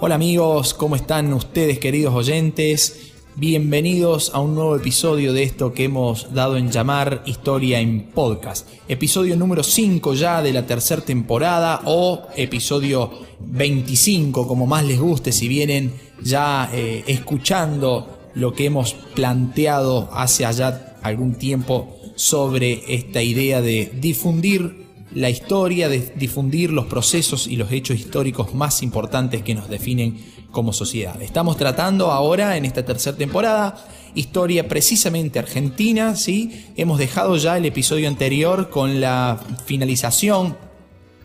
Hola amigos, ¿cómo están ustedes queridos oyentes? Bienvenidos a un nuevo episodio de esto que hemos dado en llamar Historia en Podcast. Episodio número 5 ya de la tercera temporada o episodio 25 como más les guste si vienen ya eh, escuchando lo que hemos planteado hace allá algún tiempo sobre esta idea de difundir la historia, de difundir los procesos y los hechos históricos más importantes que nos definen como sociedad. Estamos tratando ahora, en esta tercera temporada, historia precisamente argentina, ¿sí? Hemos dejado ya el episodio anterior con la finalización,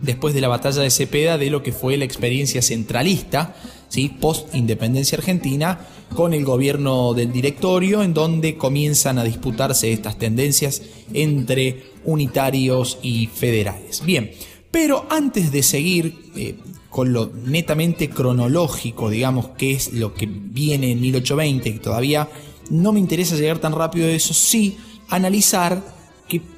después de la batalla de Cepeda, de lo que fue la experiencia centralista, ¿sí? Post-independencia argentina, con el gobierno del directorio, en donde comienzan a disputarse estas tendencias entre unitarios y federales. Bien, pero antes de seguir eh, con lo netamente cronológico, digamos, que es lo que viene en 1820, que todavía no me interesa llegar tan rápido a eso, sí analizar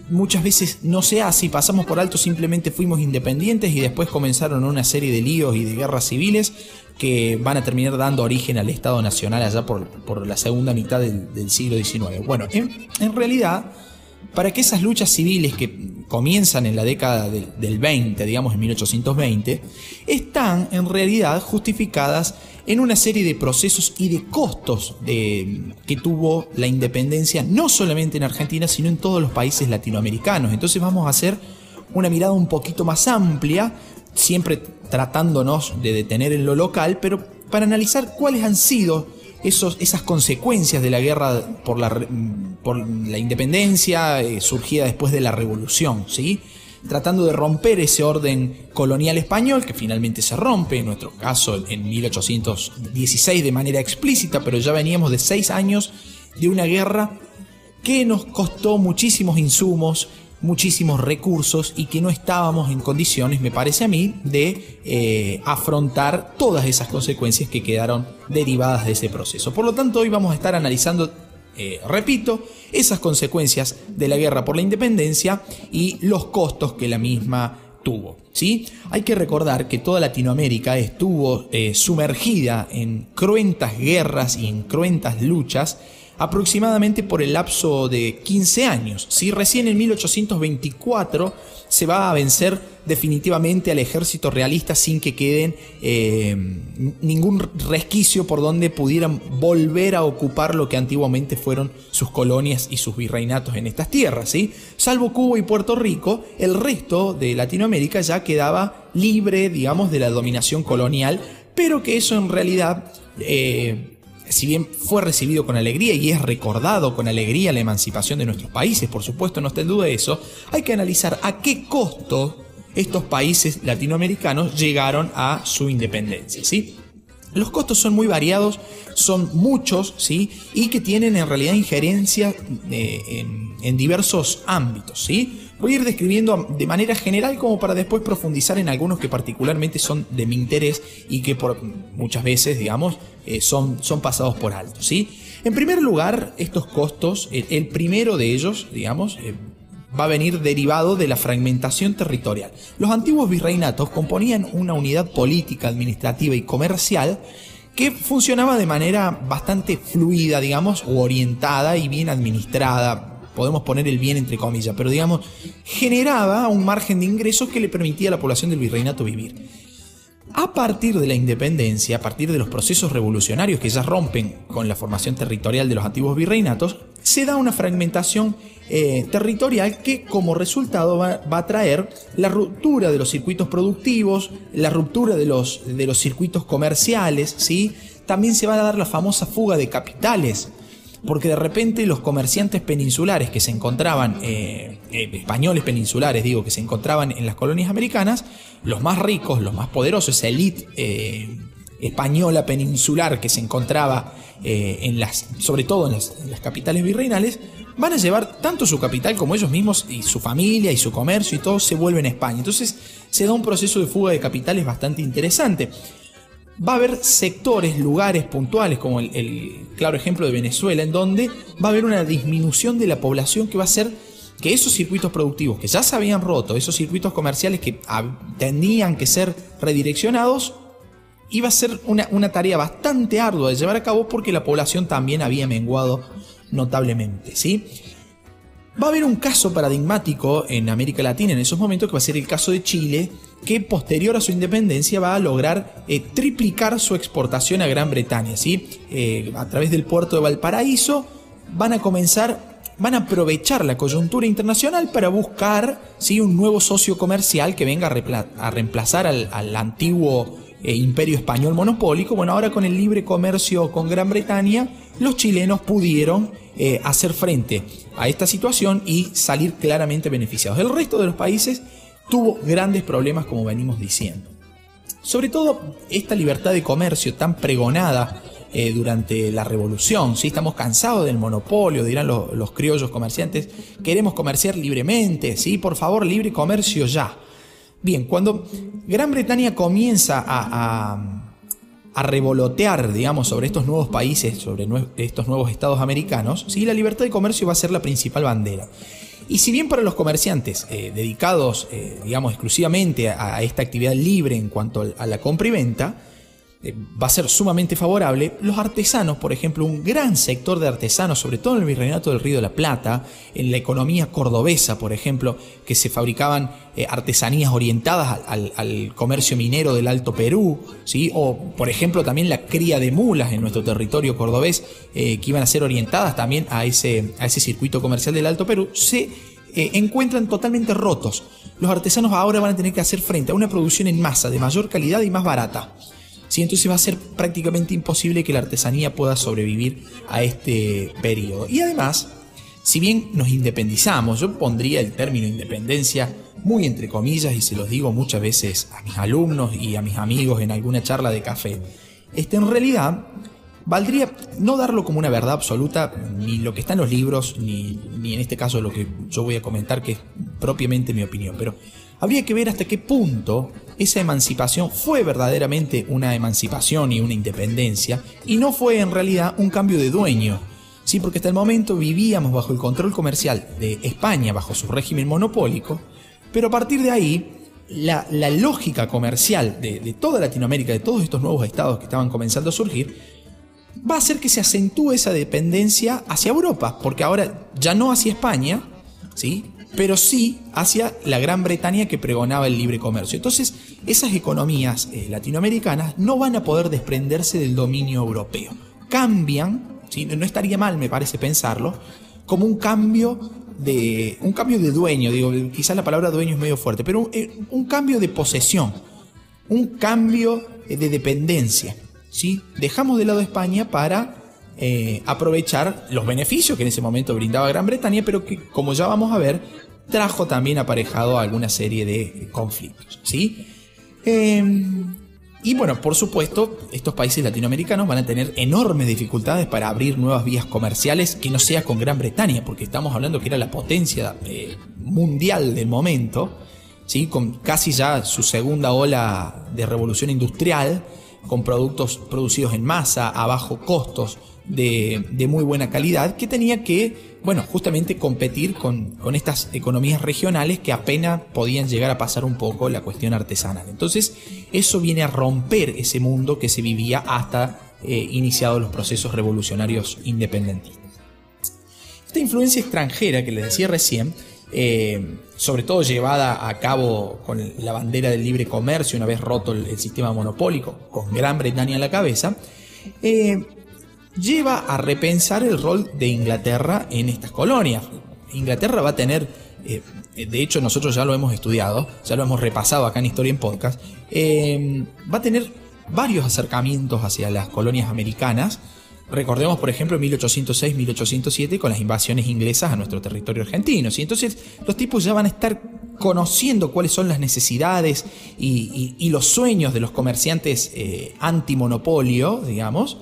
muchas veces no se hace pasamos por alto, simplemente fuimos independientes y después comenzaron una serie de líos y de guerras civiles que van a terminar dando origen al Estado Nacional allá por, la segunda mitad del, siglo XIX. Bueno, en, realidad, para que esas luchas civiles que comienzan en la década del, 20, digamos en 1820, están en realidad justificadas en una serie de procesos y de costos de, que tuvo la independencia, no solamente en Argentina, sino en todos los países latinoamericanos. Entonces vamos a hacer una mirada un poquito más amplia siempre tratándonos de detener en lo local, pero para analizar cuáles han sido esas consecuencias de la guerra por la, por la independencia eh, surgida después de la revolución, ¿sí? Tratando de romper ese orden colonial español, que finalmente se rompe, en nuestro caso en 1816 de manera explícita, pero ya veníamos de seis años de una guerra que nos costó muchísimos insumos, muchísimos recursos y que no estábamos en condiciones, me parece a mí, de eh, afrontar todas esas consecuencias que quedaron derivadas de ese proceso. Por lo tanto, hoy vamos a estar analizando, eh, repito, esas consecuencias de la guerra por la independencia y los costos que la misma tuvo. ¿sí? Hay que recordar que toda Latinoamérica estuvo eh, sumergida en cruentas guerras y en cruentas luchas aproximadamente por el lapso de 15 años. Si recién en 1824 se va a vencer definitivamente al ejército realista sin que queden eh, ningún resquicio por donde pudieran volver a ocupar lo que antiguamente fueron sus colonias y sus virreinatos en estas tierras. ¿sí? Salvo Cuba y Puerto Rico, el resto de Latinoamérica ya quedaba libre, digamos, de la dominación colonial, pero que eso en realidad... Eh, si bien fue recibido con alegría y es recordado con alegría la emancipación de nuestros países, por supuesto, no está en duda eso, hay que analizar a qué costo estos países latinoamericanos llegaron a su independencia, ¿sí? Los costos son muy variados, son muchos, ¿sí? Y que tienen en realidad injerencia eh, en, en, diversos ámbitos, ¿sí? Voy a ir describiendo de manera general como para después profundizar en algunos que particularmente son de mi interés y que por muchas veces, digamos, eh, son, son pasados por alto. ¿sí? En primer lugar, estos costos, el, primero de ellos, digamos, eh, va a venir derivado de la fragmentación territorial. Los antiguos virreinatos componían una unidad política, administrativa y comercial que funcionaba de manera bastante fluida, digamos, o orientada y bien administrada, podemos poner el bien entre comillas, pero digamos, generaba un margen de ingresos que le permitía a la población del virreinato vivir. A partir de la independencia, a partir de los procesos revolucionarios que ya rompen con la formación territorial de los antiguos virreinatos, se da una fragmentación eh, territorial que como resultado va, a traer la ruptura de los circuitos productivos, la ruptura de los, de los circuitos comerciales, ¿sí? también se va a dar la famosa fuga de capitales porque de repente los comerciantes peninsulares que se encontraban, eh, eh, españoles peninsulares digo, que se encontraban en las colonias americanas, los más ricos, los más poderosos, esa elite eh, española peninsular que se encontraba en las, sobre todo en las, en las capitales virreinales, van a llevar tanto su capital como ellos mismos y su familia y su comercio y todo se vuelve en España. Entonces se da un proceso de fuga de capitales bastante interesante va a haber sectores, lugares puntuales, como el, claro ejemplo de Venezuela, en donde va a haber una disminución de la población que va a hacer que esos circuitos productivos que ya se habían roto, esos circuitos comerciales que tenían que ser redireccionados, iba a ser una, una tarea bastante ardua de llevar a cabo porque la población también había menguado notablemente, ¿sí? Va a haber un caso paradigmático en América Latina en esos momentos que va a ser el caso de Chile, que posterior a su independencia va a lograr eh, triplicar su exportación a Gran Bretaña. ¿sí? Eh, a través del puerto de Valparaíso van a comenzar, van a aprovechar la coyuntura internacional para buscar ¿sí? un nuevo socio comercial que venga a, reemplazar al, antiguo eh, imperio español monopólico. Bueno, ahora con el libre comercio con Gran Bretaña, los chilenos pudieron hacer frente a esta situación y salir claramente beneficiados. El resto de los países tuvo grandes problemas como venimos diciendo. Sobre todo esta libertad de comercio tan pregonada eh, durante la revolución, ¿sí? estamos cansados del monopolio, dirán los, criollos comerciantes, queremos comerciar libremente, ¿sí? por favor, libre comercio ya. Bien, cuando Gran Bretaña comienza a, a, revolotear, digamos, sobre estos nuevos países, sobre estos nuevos estados americanos, ¿sí? la libertad de comercio va a ser la principal bandera. Y si bien para los comerciantes eh, dedicados, eh, digamos, exclusivamente a, esta actividad libre en cuanto a la compra y venta, va a ser sumamente favorable. Los artesanos, por ejemplo, un gran sector de artesanos, sobre todo en el Virreinato del Río de la Plata, en la economía cordobesa, por ejemplo, que se fabricaban eh, artesanías orientadas al, comercio minero del Alto Perú, ¿sí? o por ejemplo también la cría de mulas en nuestro territorio cordobés, eh, que iban a ser orientadas también a ese, a ese circuito comercial del Alto Perú, se encuentran totalmente rotos. Los artesanos ahora van a tener que hacer frente a una producción en masa de mayor calidad y más barata. ¿Sí? Entonces va a ser prácticamente imposible que la artesanía pueda sobrevivir a este periodo. Y además, si bien nos independizamos, yo pondría el término independencia muy entre comillas y se los digo muchas veces a mis alumnos y a mis amigos en alguna charla de café, este, en realidad valdría no darlo como una verdad absoluta, ni lo que está en los libros, ni, ni en este caso lo que yo voy a comentar, que es propiamente mi opinión, pero habría que ver hasta qué punto esa emancipación fue verdaderamente una emancipación y una independencia y no fue en realidad un cambio de dueño. Sí, porque hasta el momento vivíamos bajo el control comercial de España, bajo su régimen monopólico, pero a partir de ahí la, lógica comercial de, de, toda Latinoamérica, de todos estos nuevos estados que estaban comenzando a surgir, va a hacer que se acentúe esa dependencia hacia Europa, porque ahora ya no hacia España, ¿sí? Pero sí hacia la Gran Bretaña que pregonaba el libre comercio. Entonces, esas economías eh, latinoamericanas no van a poder desprenderse del dominio europeo. Cambian, no estaría mal, me parece pensarlo, como un cambio de un cambio de dueño, digo, quizás la palabra dueño es medio fuerte, pero un, eh, cambio de posesión, un cambio eh, de dependencia. ¿sí? Dejamos de lado España para aprovechar los beneficios que en ese momento brindaba Gran Bretaña, pero que, como ya vamos a ver, trajo también aparejado alguna serie de conflictos. ¿sí? Em, y bueno, por supuesto, estos países latinoamericanos van a tener enormes dificultades para abrir nuevas vías comerciales que no sea con Gran Bretaña, porque estamos hablando que era la potencia eh, mundial del momento, ¿sí? con casi ya su segunda ola de revolución industrial, con productos producidos en masa, a bajo costos, de, muy buena calidad que tenía que, bueno, justamente competir con, estas economías regionales que apenas podían llegar a pasar un poco la cuestión artesanal. Entonces, eso viene a romper ese mundo que se vivía hasta eh, iniciados los procesos revolucionarios independentistas. Esta influencia extranjera que les decía recién, eh, sobre todo llevada a cabo con la bandera del libre comercio, una vez roto el, sistema monopólico, con Gran Bretaña a la cabeza, eh, lleva a repensar el rol de Inglaterra en estas colonias. Inglaterra va a tener, eh, de hecho nosotros ya lo hemos estudiado, ya lo hemos repasado acá en Historia en Podcast, va a tener varios acercamientos hacia las colonias americanas. Recordemos, por ejemplo, 1806-1807 con las invasiones inglesas a nuestro territorio argentino. Y entonces los tipos ya van a estar conociendo cuáles son las necesidades y, los sueños de los comerciantes eh, antimonopolio, digamos,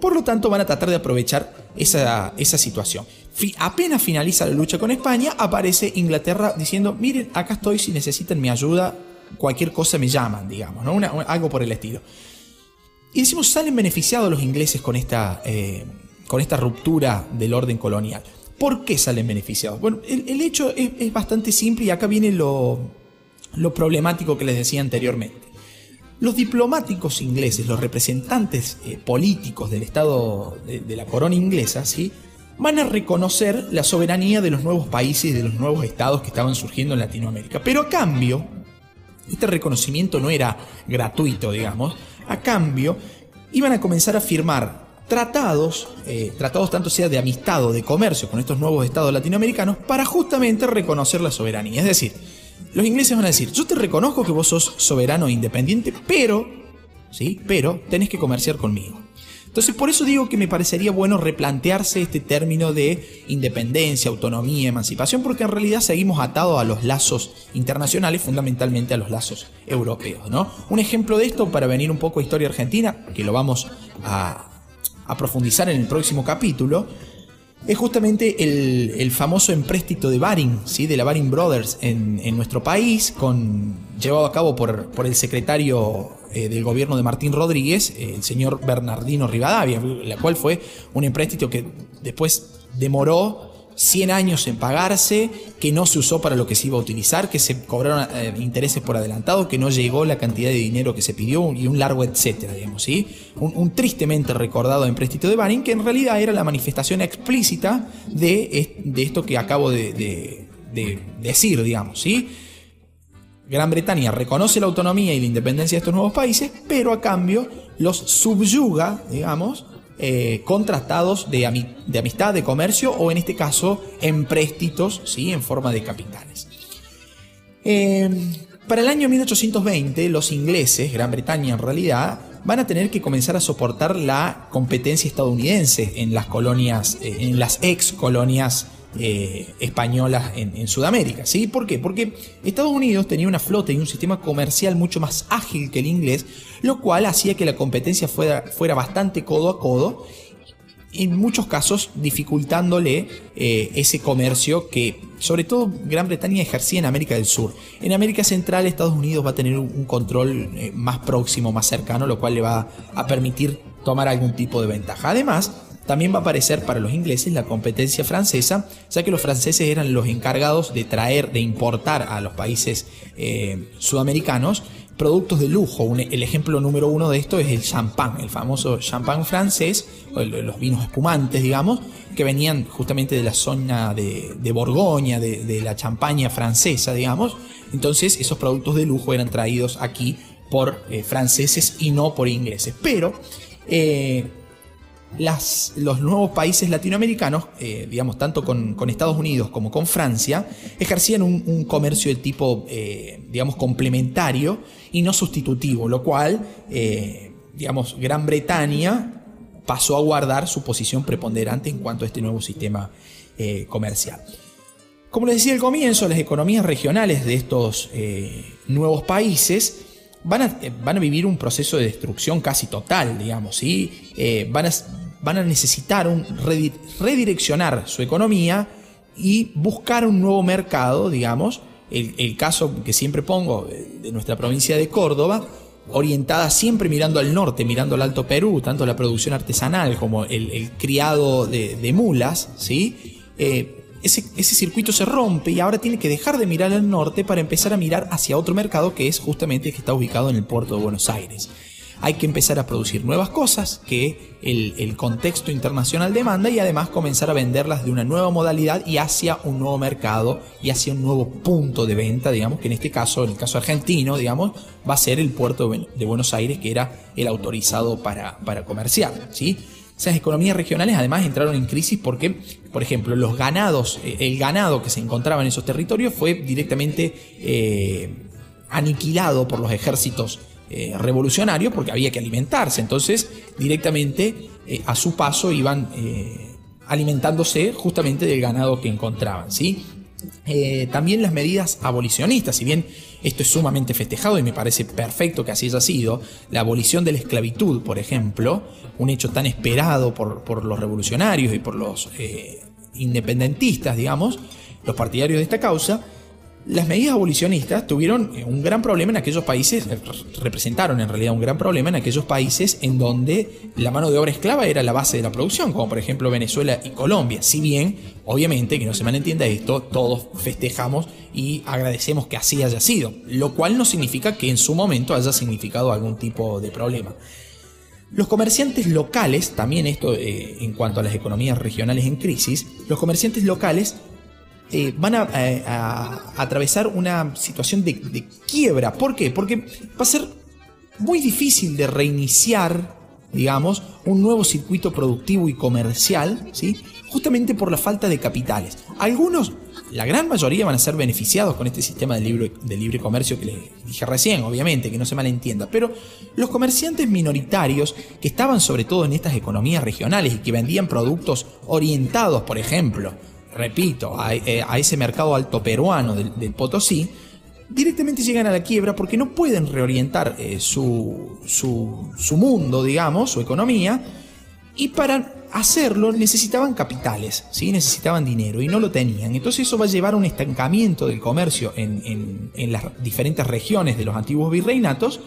por lo tanto, van a tratar de aprovechar esa, situación. apenas finaliza la lucha con España, aparece Inglaterra diciendo, miren, acá estoy, si necesitan mi ayuda, cualquier cosa me llaman, digamos, ¿no? algo por el estilo. Y decimos, salen beneficiados los ingleses con esta, eh, con esta ruptura del orden colonial. ¿Por qué salen beneficiados? Bueno, el, hecho es, bastante simple y acá viene lo, lo problemático que les decía anteriormente. los diplomáticos ingleses, los representantes eh, políticos del Estado de, la corona inglesa, ¿sí? van a reconocer la soberanía de los nuevos países y de los nuevos estados que estaban surgiendo en Latinoamérica. Pero a cambio, este reconocimiento no era gratuito, digamos, a cambio iban a comenzar a firmar tratados, eh, tratados tanto sea de amistad o de comercio con estos nuevos estados latinoamericanos para justamente reconocer la soberanía. Es decir, los ingleses van a decir, yo te reconozco que vos sos soberano e independiente, pero, ¿sí? Pero tenés que comerciar conmigo. Entonces, por eso digo que me parecería bueno replantearse este término de independencia, autonomía, emancipación, porque en realidad seguimos atados a los lazos internacionales, fundamentalmente a los lazos europeos. ¿no? Un ejemplo de esto, para venir un poco a historia argentina, que lo vamos a, profundizar en el próximo capítulo, es justamente el, famoso empréstito de Baring, ¿sí? de la Baring Brothers en, nuestro país, con, llevado a cabo por, por el secretario eh, del gobierno de Martín Rodríguez, el señor Bernardino Rivadavia, la cual fue un empréstito que después demoró 100 años en pagarse, que no se usó para lo que se iba a utilizar, que se cobraron eh, intereses por adelantado, que no llegó la cantidad de dinero que se pidió y un largo etcétera, digamos, ¿sí? Un, tristemente recordado empréstito de Baring que en realidad era la manifestación explícita de, de esto que acabo de decir, digamos, ¿sí? Gran Bretaña reconoce la autonomía y la independencia de estos nuevos países, pero a cambio los subyuga, digamos, eh, con tratados de, amistad, de comercio o en este caso empréstitos ¿sí? en forma de capitales. Eh, para el año 1820 los ingleses, Gran Bretaña en realidad, van a tener que comenzar a soportar la competencia estadounidense en las colonias, eh, en las ex colonias españolas en, Sudamérica. ¿sí? ¿Por qué? Porque Estados Unidos tenía una flota y un sistema comercial mucho más ágil que el inglés, lo cual hacía que la competencia fuera, fuera bastante codo a codo, en muchos casos dificultándole eh, ese comercio que sobre todo Gran Bretaña ejercía en América del Sur. En América Central Estados Unidos va a tener un, control eh, más próximo, más cercano, lo cual le va a permitir tomar algún tipo de ventaja. Además, también va a aparecer para los ingleses la competencia francesa, ya que los franceses eran los encargados de traer, de importar a los países eh, sudamericanos productos de lujo. el ejemplo número uno de esto es el champán, el famoso champán francés, o los vinos espumantes, digamos, que venían justamente de la zona de, Borgoña, de, la champaña francesa, digamos. Entonces esos productos de lujo eran traídos aquí por eh, franceses y no por ingleses. Pero eh, los nuevos países latinoamericanos, eh, digamos, tanto con, Estados Unidos como con Francia, ejercían un, comercio de tipo, eh, digamos, complementario y no sustitutivo, lo cual, eh, digamos, Gran Bretaña pasó a guardar su posición preponderante en cuanto a este nuevo sistema comercial. Como les decía al comienzo, las economías regionales de estos nuevos países van a, van a, vivir un proceso de destrucción casi total, digamos, ¿sí? van a van a necesitar un redireccionar su economía y buscar un nuevo mercado, digamos. El, caso que siempre pongo de nuestra provincia de Córdoba, orientada siempre mirando al norte, mirando al Alto Perú, tanto la producción artesanal como el, criado de, mulas, ¿sí? Eh, ese, ese, circuito se rompe y ahora tiene que dejar de mirar al norte para empezar a mirar hacia otro mercado que es justamente el que está ubicado en el puerto de Buenos Aires hay que empezar a producir nuevas cosas que el, contexto internacional demanda y además comenzar a venderlas de una nueva modalidad y hacia un nuevo mercado y hacia un nuevo punto de venta, digamos, que en este caso, en el caso argentino, digamos, va a ser el puerto de Buenos Aires, que era el autorizado para, para comerciar, ¿sí? Esas economías regionales además entraron en crisis porque, por ejemplo, los ganados, eh, el ganado que se encontraba en esos territorios fue directamente eh, aniquilado por los ejércitos eh, revolucionario porque había que alimentarse. Entonces, directamente eh, a su paso iban eh, alimentándose justamente del ganado que encontraban. ¿sí? también las medidas abolicionistas, si bien esto es sumamente festejado y me parece perfecto que así haya sido, la abolición de la esclavitud, por ejemplo, un hecho tan esperado por, por los revolucionarios y por los independentistas, digamos, los partidarios de esta causa, las medidas abolicionistas tuvieron eh, un gran problema en aquellos países, eh, representaron en realidad un gran problema en aquellos países en donde la mano de obra esclava era la base de la producción, como por ejemplo Venezuela y Colombia. Si bien, obviamente, que no se malentienda esto, todos festejamos y agradecemos que así haya sido, lo cual no significa que en su momento haya significado algún tipo de problema. Los comerciantes locales, también esto eh, en cuanto a las economías regionales en crisis, los comerciantes locales eh, van a, atravesar una situación de, quiebra. ¿Por qué? Porque va a ser muy difícil de reiniciar, digamos, un nuevo circuito productivo y comercial, ¿sí? justamente por la falta de capitales. Algunos, la gran mayoría van a ser beneficiados con este sistema de libre, de libre comercio que les dije recién, obviamente, que no se malentienda, pero los comerciantes minoritarios que estaban sobre todo en estas economías regionales y que vendían productos orientados, por ejemplo, repito, eh, a, ese mercado alto peruano del, Potosí, directamente llegan a la quiebra porque no pueden reorientar eh, su, su, mundo, digamos, su economía, y para hacerlo necesitaban capitales, ¿sí? necesitaban dinero y no lo tenían. Entonces eso va a llevar a un estancamiento del comercio en, en las diferentes regiones de los antiguos virreinatos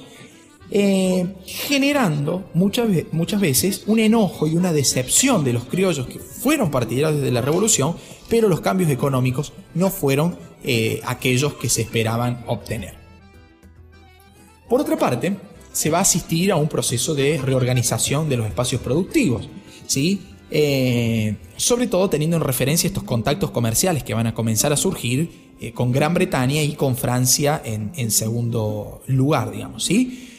eh, generando muchas, muchas veces un enojo y una decepción de los criollos que fueron partidarios de la revolución, pero los cambios económicos no fueron eh, aquellos que se esperaban obtener. Por otra parte, se va a asistir a un proceso de reorganización de los espacios productivos, ¿sí? Eh, sobre todo teniendo en referencia estos contactos comerciales que van a comenzar a surgir con Gran Bretaña y con Francia en, en segundo lugar, digamos, ¿sí?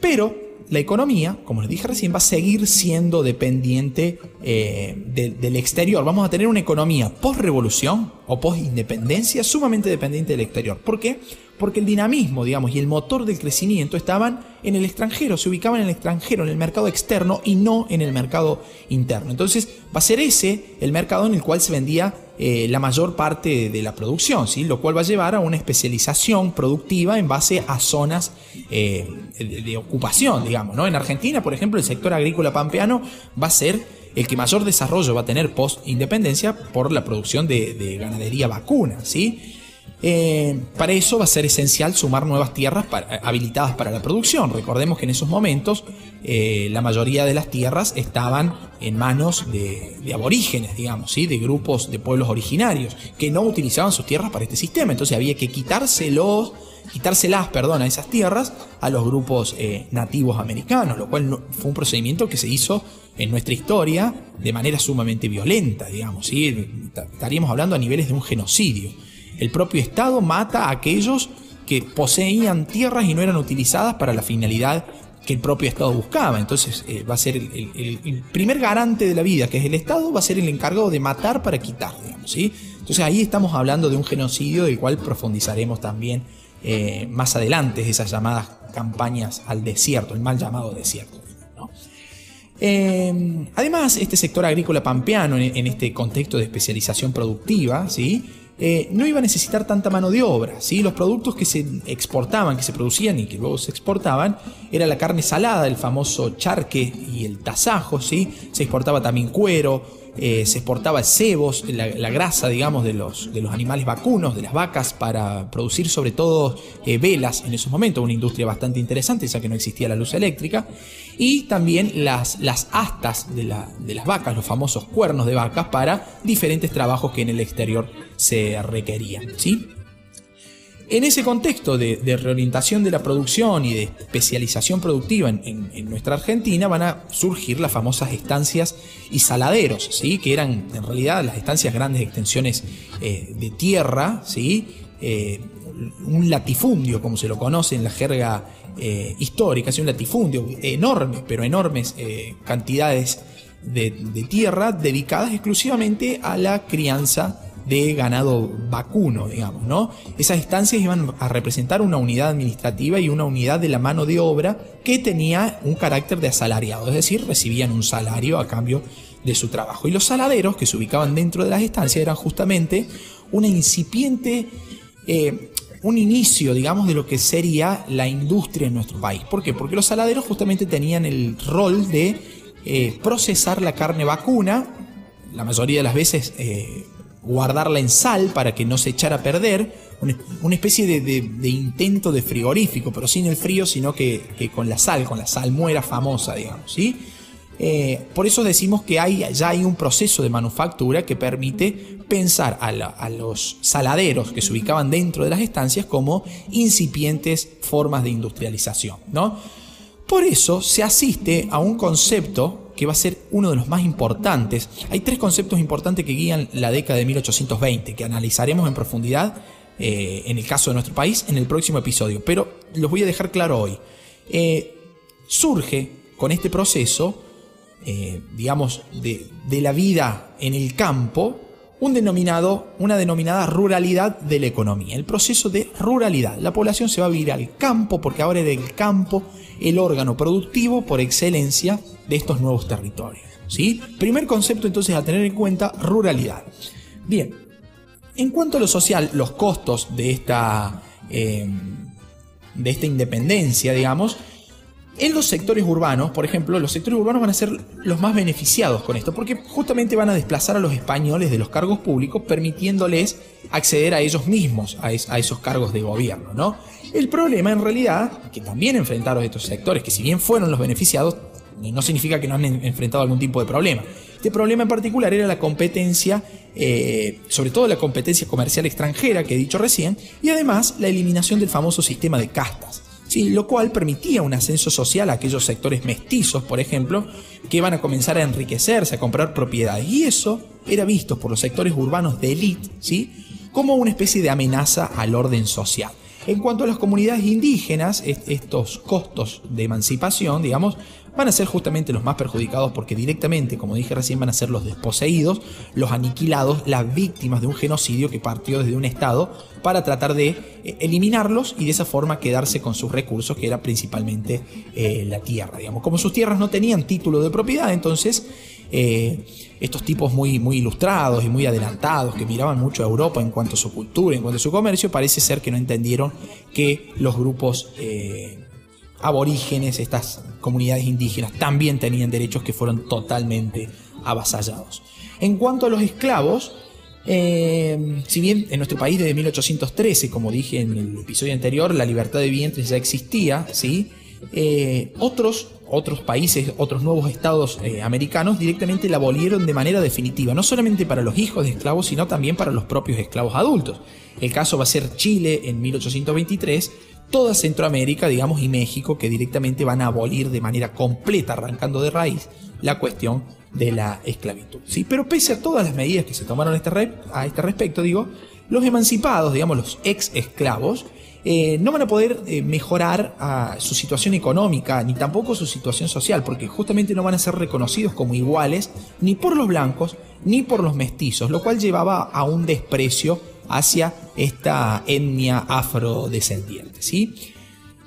Pero la economía, como les dije recién, va a seguir siendo dependiente eh, del exterior. Vamos a tener una economía post-revolución o post-independencia sumamente dependiente del exterior. ¿Por qué? Porque el dinamismo, digamos, y el motor del crecimiento estaban en el extranjero, se ubicaban en el extranjero, en el mercado externo y no en el mercado interno. Entonces va a ser ese el mercado en el cual se vendía eh, la mayor parte de la producción, ¿sí? lo cual va a llevar a una especialización productiva en base a zonas eh, de, ocupación, digamos. ¿no? En Argentina, por ejemplo, el sector agrícola pampeano va a ser el que mayor desarrollo va a tener post-independencia por la producción de, de ganadería vacuna. ¿sí? Eh, para eso va a ser esencial sumar nuevas tierras habilitadas para la producción. Recordemos que en esos momentos eh, la mayoría de las tierras estaban en manos de, aborígenes, digamos, ¿sí? de grupos de pueblos originarios que no utilizaban sus tierras para este sistema. Entonces había que quitárselos, quitárselas perdón, a esas tierras a los grupos eh, nativos americanos, lo cual fue un procedimiento que se hizo en nuestra historia de manera sumamente violenta, digamos. ¿sí? Estaríamos hablando a niveles de un genocidio. El propio Estado mata a aquellos que poseían tierras y no eran utilizadas para la finalidad que el propio Estado buscaba. Entonces eh, va a ser el, primer garante de la vida, que es el Estado, va a ser el encargado de matar para quitar, ¿sí? Entonces ahí estamos hablando de un genocidio del cual profundizaremos también eh, más adelante, esas llamadas campañas al desierto, el mal llamado desierto. Eh, además, este sector agrícola pampeano, en, en, este contexto de especialización productiva, ¿sí? Eh, no iba a necesitar tanta mano de obra. ¿sí? Los productos que se exportaban, que se producían y que luego se exportaban, era la carne salada, el famoso charque y el tasajo, ¿sí? se exportaba también cuero, eh, se exportaba cebos, la, grasa, digamos, de los, de los animales vacunos, de las vacas, para producir sobre todo eh, velas en esos momentos, una industria bastante interesante, ya que no existía la luz eléctrica, y también las, las astas de, de las vacas, los famosos cuernos de vacas, para diferentes trabajos que en el exterior se requerían. ¿sí? En ese contexto de, reorientación de la producción y de especialización productiva en, nuestra Argentina van a surgir las famosas estancias y saladeros, ¿sí? que eran en realidad las estancias grandes extensiones eh, de tierra, ¿sí? Eh, un latifundio como se lo conoce en la jerga eh, histórica, un latifundio enorme, pero enormes cantidades de, de tierra dedicadas exclusivamente a la crianza de ganado vacuno, digamos, ¿no? Esas estancias iban a representar una unidad administrativa y una unidad de la mano de obra que tenía un carácter de asalariado, es decir, recibían un salario a cambio de su trabajo. Y los saladeros que se ubicaban dentro de las estancias eran justamente una incipiente, eh, un inicio, digamos, de lo que sería la industria en nuestro país. ¿Por qué? Porque los saladeros justamente tenían el rol de eh, procesar la carne vacuna, la mayoría de las veces eh, guardarla en sal para que no se echara a perder, una especie de, intento de frigorífico, pero sin el frío, sino que, con la sal, con la salmuera famosa, digamos, ¿sí? Eh, por eso decimos que hay, ya hay un proceso de manufactura que permite pensar a, a, los saladeros que se ubicaban dentro de las estancias como incipientes formas de industrialización. ¿no? Por eso se asiste a un concepto que va a ser uno de los más importantes. Hay tres conceptos importantes que guían la década de 1820, que analizaremos en profundidad eh, en el caso de nuestro país en el próximo episodio, pero los voy a dejar claro hoy. Eh, surge con este proceso, eh, digamos, de, de, la vida en el campo, un denominado, una denominada ruralidad de la economía, el proceso de ruralidad. La población se va a vivir al campo porque ahora es el campo el órgano productivo por excelencia de estos nuevos territorios. ¿sí? Primer concepto entonces a tener en cuenta, ruralidad. Bien, en cuanto a lo social, los costos de esta, eh, de esta independencia, digamos, en los sectores urbanos, por ejemplo, los sectores urbanos van a ser los más beneficiados con esto, porque justamente van a desplazar a los españoles de los cargos públicos, permitiéndoles acceder a ellos mismos, a, esos cargos de gobierno, ¿no? El problema, en realidad, que también enfrentaron estos sectores, que si bien fueron los beneficiados, no significa que no han enfrentado algún tipo de problema. Este problema en particular era la competencia, eh, sobre todo la competencia comercial extranjera que he dicho recién, y además la eliminación del famoso sistema de castas. Sí, lo cual permitía un ascenso social a aquellos sectores mestizos, por ejemplo, que iban a comenzar a enriquecerse, a comprar propiedades. Y eso era visto por los sectores urbanos de élite ¿sí? como una especie de amenaza al orden social. En cuanto a las comunidades indígenas, estos costos de emancipación, digamos, van a ser justamente los más perjudicados porque directamente, como dije recién, van a ser los desposeídos, los aniquilados, las víctimas de un genocidio que partió desde un Estado para tratar de eh, eliminarlos y de esa forma quedarse con sus recursos, que era principalmente eh, la tierra. Digamos. Como sus tierras no tenían título de propiedad, entonces eh, estos tipos muy, muy ilustrados y muy adelantados, que miraban mucho a Europa en cuanto a su cultura, en cuanto a su comercio, parece ser que no entendieron que los grupos aborígenes, estas comunidades indígenas, también tenían derechos que fueron totalmente avasallados. En cuanto a los esclavos, eh, si bien en nuestro país desde 1813, como dije en el episodio anterior, la libertad de vientres ya existía, ¿sí? Eh, otros, otros países, otros nuevos estados eh, americanos directamente la abolieron de manera definitiva, no solamente para los hijos de esclavos, sino también para los propios esclavos adultos. El caso va a ser Chile en 1823, toda Centroamérica, digamos, y México, que directamente van a abolir de manera completa, arrancando de raíz, la cuestión de la esclavitud. ¿sí? Pero pese a todas las medidas que se tomaron a este, a este respecto, digo, los emancipados, digamos, los ex esclavos, eh, no van a poder eh, mejorar a su situación económica ni tampoco su situación social, porque justamente no van a ser reconocidos como iguales ni por los blancos ni por los mestizos, lo cual llevaba a un desprecio hacia esta etnia afrodescendiente. ¿sí?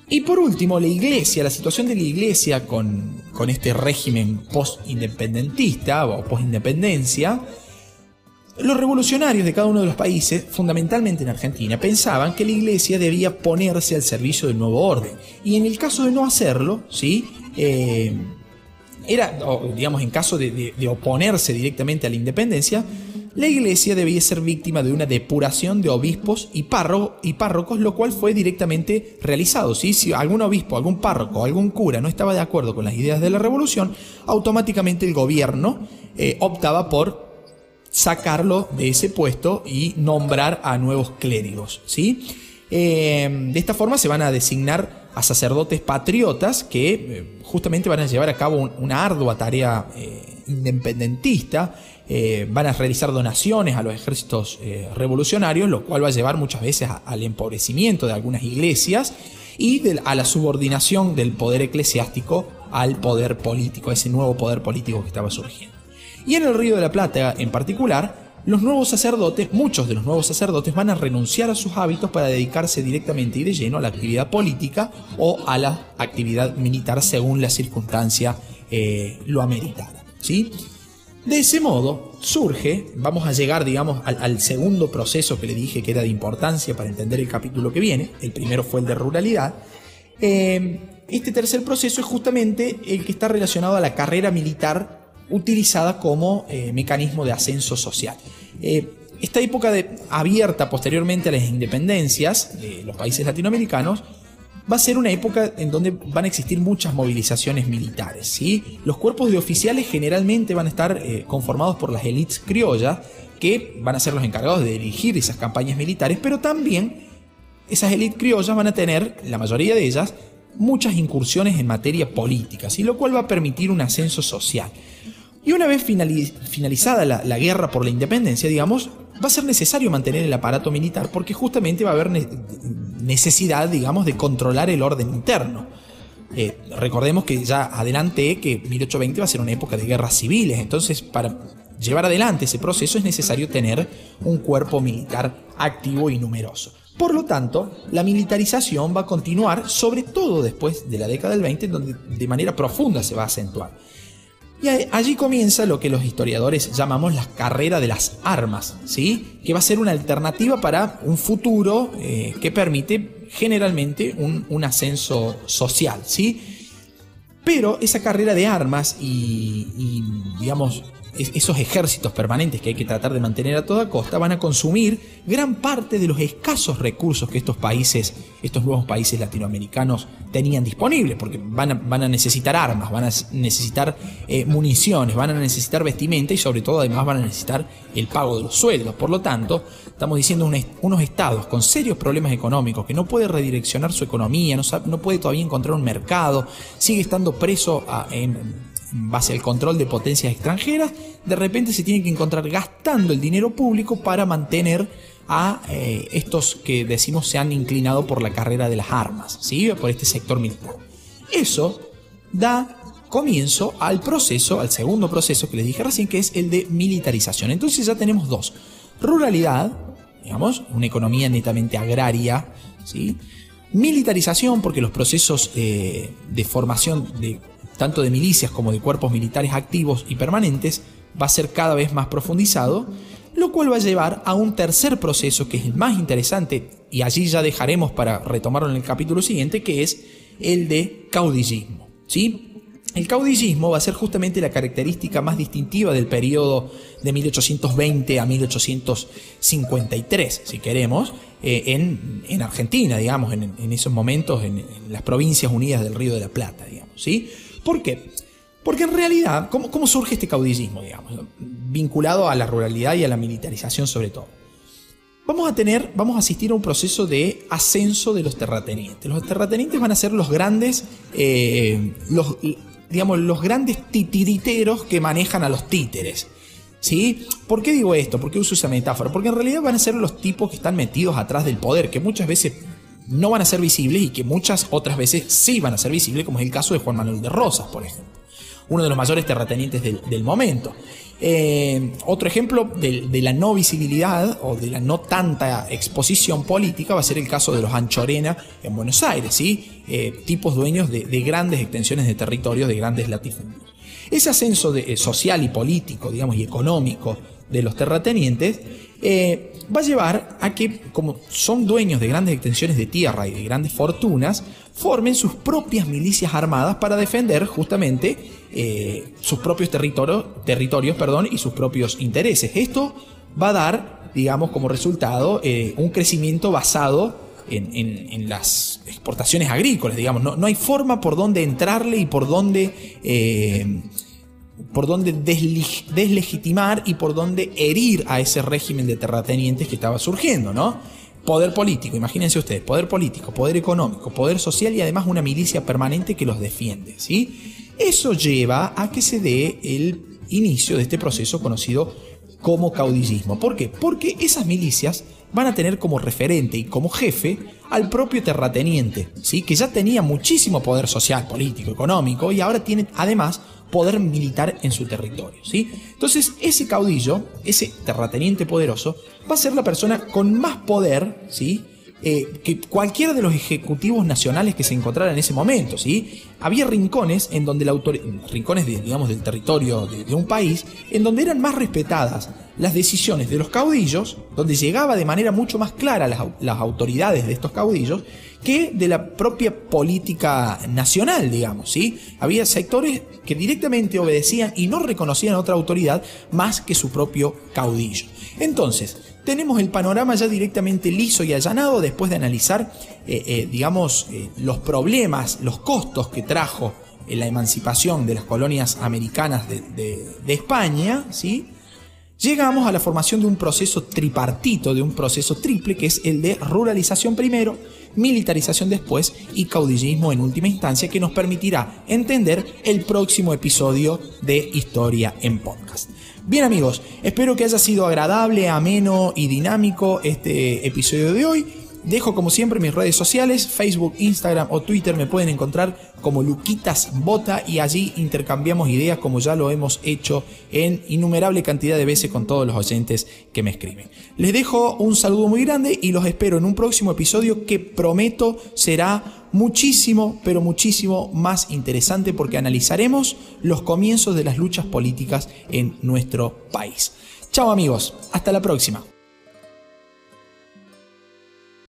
Y por último, la iglesia, la situación de la iglesia con, con este régimen post-independentista o post-independencia, los revolucionarios de cada uno de los países, fundamentalmente en Argentina, pensaban que la iglesia debía ponerse al servicio del nuevo orden. Y en el caso de no hacerlo, ¿sí? Eh, era, digamos, en caso de, de oponerse directamente a la independencia, la iglesia debía ser víctima de una depuración de obispos y, y párrocos, lo cual fue directamente realizado. Si algún obispo, algún párroco, algún cura no estaba de acuerdo con las ideas de la revolución, automáticamente el gobierno eh, optaba por sacarlo de ese puesto y nombrar a nuevos clérigos. ¿sí? Eh, de esta forma se van a designar a sacerdotes patriotas que eh, justamente van a llevar a cabo una ardua tarea independentista eh, van a realizar donaciones a los ejércitos eh, revolucionarios, lo cual va a llevar muchas veces al empobrecimiento de algunas iglesias y a la subordinación del poder eclesiástico al poder político, ese nuevo poder político que estaba surgiendo. Y en el Río de la Plata en particular, los nuevos sacerdotes, muchos de los nuevos sacerdotes van a renunciar a sus hábitos para dedicarse directamente y de lleno a la actividad política o a la actividad militar según la circunstancia eh, lo ameritada. ¿sí? De ese modo surge, vamos a llegar, digamos, al, segundo proceso que le dije que era de importancia para entender el capítulo que viene. El primero fue el de ruralidad. Eh, este tercer proceso es justamente el que está relacionado a la carrera militar utilizada como eh, mecanismo de ascenso social. Eh, esta época abierta posteriormente a las independencias de los países latinoamericanos va a ser una época en donde van a existir muchas movilizaciones militares. ¿sí? Los cuerpos de oficiales generalmente van a estar eh, conformados por las élites criollas, que van a ser los encargados de dirigir esas campañas militares, pero también esas élites criollas van a tener, la mayoría de ellas, muchas incursiones en materia política, ¿sí? lo cual va a permitir un ascenso social. Y una vez finalizada la, guerra por la independencia, digamos, va a ser necesario mantener el aparato militar porque justamente va a haber necesidad, digamos, de controlar el orden interno. Eh, recordemos que ya adelanté que 1820 va a ser una época de guerras civiles, entonces para llevar adelante ese proceso es necesario tener un cuerpo militar activo y numeroso. Por lo tanto, la militarización va a continuar, sobre todo después de la década del 20, donde de manera profunda se va a acentuar. Y allí comienza lo que los historiadores llamamos la carrera de las armas, ¿sí? que va a ser una alternativa para un futuro eh, que permite generalmente un, ascenso social. ¿sí? Pero esa carrera de armas y, y digamos, esos ejércitos permanentes que hay que tratar de mantener a toda costa van a consumir gran parte de los escasos recursos que estos países, estos nuevos países latinoamericanos tenían disponibles, porque van a, van a necesitar armas, van a necesitar eh, municiones, van a necesitar vestimenta y sobre todo además van a necesitar el pago de los sueldos. Por lo tanto, estamos diciendo unos estados con serios problemas económicos, que no puede redireccionar su economía, no, no puede todavía encontrar un mercado, sigue estando preso a, en base al control de potencias extranjeras, de repente se tiene que encontrar gastando el dinero público para mantener a eh, estos que decimos se han inclinado por la carrera de las armas, ¿sí? por este sector militar. Eso da comienzo al proceso, al segundo proceso que les dije recién, que es el de militarización. Entonces ya tenemos dos. Ruralidad, digamos, una economía netamente agraria, ¿sí? Militarización, porque los procesos eh, de formación de tanto de milicias como de cuerpos militares activos y permanentes, va a ser cada vez más profundizado, lo cual va a llevar a un tercer proceso que es el más interesante, y allí ya dejaremos para retomarlo en el capítulo siguiente, que es el de caudillismo. ¿sí? El caudillismo va a ser justamente la característica más distintiva del periodo de 1820 a 1853, si queremos, eh, en, Argentina, digamos, en, esos momentos, en, en, las provincias unidas del Río de la Plata, digamos, ¿sí? ¿Por qué? Porque en realidad, ¿cómo, surge este caudillismo, digamos? Vinculado a la ruralidad y a la militarización sobre todo. Vamos a tener, vamos a asistir a un proceso de ascenso de los terratenientes. Los terratenientes van a ser los grandes, eh, los, digamos, los grandes titiriteros que manejan a los títeres. ¿Sí? ¿Por qué digo esto? ¿Por qué uso esa metáfora? Porque en realidad van a ser los tipos que están metidos atrás del poder, que muchas veces no van a ser visibles y que muchas otras veces sí van a ser visibles, como es el caso de Juan Manuel de Rosas, por ejemplo, uno de los mayores terratenientes del, momento. Eh, otro ejemplo de, la no visibilidad o de la no tanta exposición política va a ser el caso de los Anchorena en Buenos Aires, ¿sí? Eh, tipos dueños de, grandes extensiones de territorios, de grandes latifundios. Ese ascenso de, eh, social y político, digamos, y económico de los terratenientes eh, va a llevar a que, como son dueños de grandes extensiones de tierra y de grandes fortunas, formen sus propias milicias armadas para defender justamente eh, sus propios territorios, territorios perdón, y sus propios intereses. Esto va a dar, digamos, como resultado eh, un crecimiento basado en, las exportaciones agrícolas, digamos. No, no, hay forma por donde entrarle y por donde por donde deslegitimar y por donde herir a ese régimen de terratenientes que estaba surgiendo, ¿no? Poder político, imagínense ustedes, poder político, poder económico, poder social y además una milicia permanente que los defiende, ¿sí? Eso lleva a que se dé el inicio de este proceso conocido como caudillismo. ¿Por qué? Porque esas milicias van a tener como referente y como jefe al propio terrateniente, ¿sí? que ya tenía muchísimo poder social, político, económico y ahora tiene además poder militar en su territorio. ¿sí? Entonces, ese caudillo, ese terrateniente poderoso, va a ser la persona con más poder ¿sí? Eh, que cualquiera de los ejecutivos nacionales que se encontraran en ese momento. ¿sí? Había rincones en donde la rincones digamos, del territorio de, un país, en donde eran más respetadas las decisiones de los caudillos, donde llegaba de manera mucho más clara las, las autoridades de estos caudillos, que de la propia política nacional, digamos, ¿sí? Había sectores que directamente obedecían y no reconocían a otra autoridad más que su propio caudillo. Entonces, tenemos el panorama ya directamente liso y allanado después de analizar, eh, eh, digamos, eh, los problemas, los costos que trajo la emancipación de las colonias americanas de, de España, ¿sí? llegamos a la formación de un proceso tripartito, de un proceso triple, que es el de ruralización primero, militarización después y caudillismo en última instancia, que nos permitirá entender el próximo episodio de Historia en Podcast. Bien amigos, espero que haya sido agradable, ameno y dinámico este episodio de hoy. Dejo como siempre mis redes sociales, Facebook, Instagram o Twitter me pueden encontrar como Luquitas Bota y allí intercambiamos ideas como ya lo hemos hecho en innumerable cantidad de veces con todos los oyentes que me escriben. Les dejo un saludo muy grande y los espero en un próximo episodio que prometo será muchísimo, pero muchísimo más interesante porque analizaremos los comienzos de las luchas políticas en nuestro país. Chao amigos, hasta la próxima.